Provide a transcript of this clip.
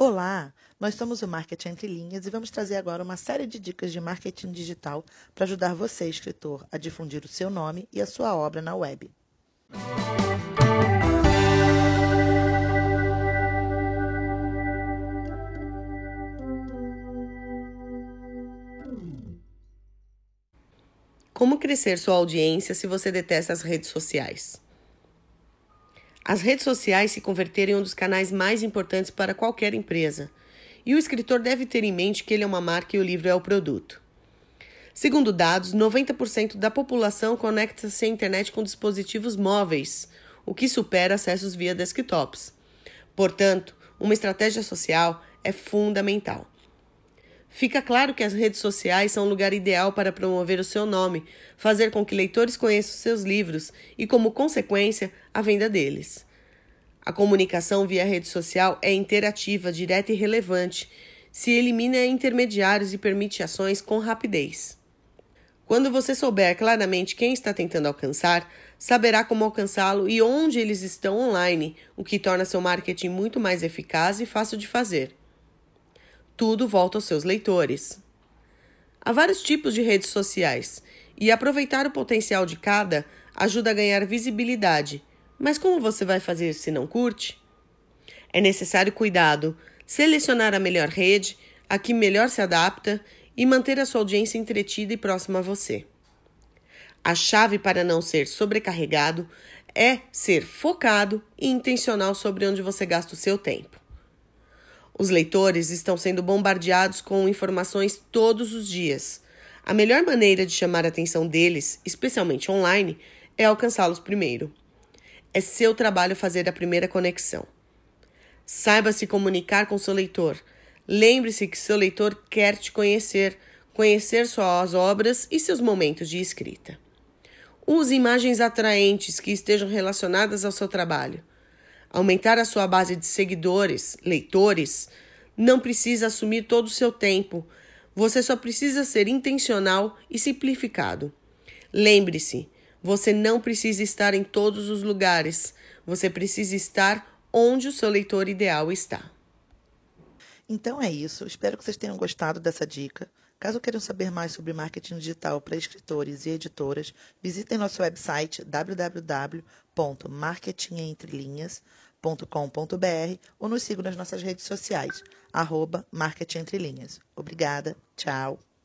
Olá, nós somos o Marketing Entre Linhas e vamos trazer agora uma série de dicas de marketing digital para ajudar você, escritor, a difundir o seu nome e a sua obra na web. Como crescer sua audiência se você detesta as redes sociais? As redes sociais se converteram em um dos canais mais importantes para qualquer empresa, e o escritor deve ter em mente que ele é uma marca e o livro é o produto. Segundo dados, 90% da população conecta-se à internet com dispositivos móveis, o que supera acessos via desktops. Portanto, uma estratégia social é fundamental. Fica claro que as redes sociais são o lugar ideal para promover o seu nome, fazer com que leitores conheçam seus livros e, como consequência, a venda deles. A comunicação via rede social é interativa, direta e relevante, se elimina intermediários e permite ações com rapidez. Quando você souber claramente quem está tentando alcançar, saberá como alcançá-lo e onde eles estão online, o que torna seu marketing muito mais eficaz e fácil de fazer tudo volta aos seus leitores. Há vários tipos de redes sociais e aproveitar o potencial de cada ajuda a ganhar visibilidade. Mas como você vai fazer se não curte? É necessário cuidado, selecionar a melhor rede, a que melhor se adapta e manter a sua audiência entretida e próxima a você. A chave para não ser sobrecarregado é ser focado e intencional sobre onde você gasta o seu tempo. Os leitores estão sendo bombardeados com informações todos os dias. A melhor maneira de chamar a atenção deles, especialmente online, é alcançá-los primeiro. É seu trabalho fazer a primeira conexão. Saiba se comunicar com seu leitor. Lembre-se que seu leitor quer te conhecer, conhecer suas obras e seus momentos de escrita. Use imagens atraentes que estejam relacionadas ao seu trabalho. Aumentar a sua base de seguidores, leitores, não precisa assumir todo o seu tempo. Você só precisa ser intencional e simplificado. Lembre-se, você não precisa estar em todos os lugares. Você precisa estar onde o seu leitor ideal está. Então é isso. Espero que vocês tenham gostado dessa dica. Caso queiram saber mais sobre marketing digital para escritores e editoras, visitem nosso website www.marketingentrelinhas.com.br ou nos sigam nas nossas redes sociais, arroba Marketing Entre Linhas. Obrigada, tchau.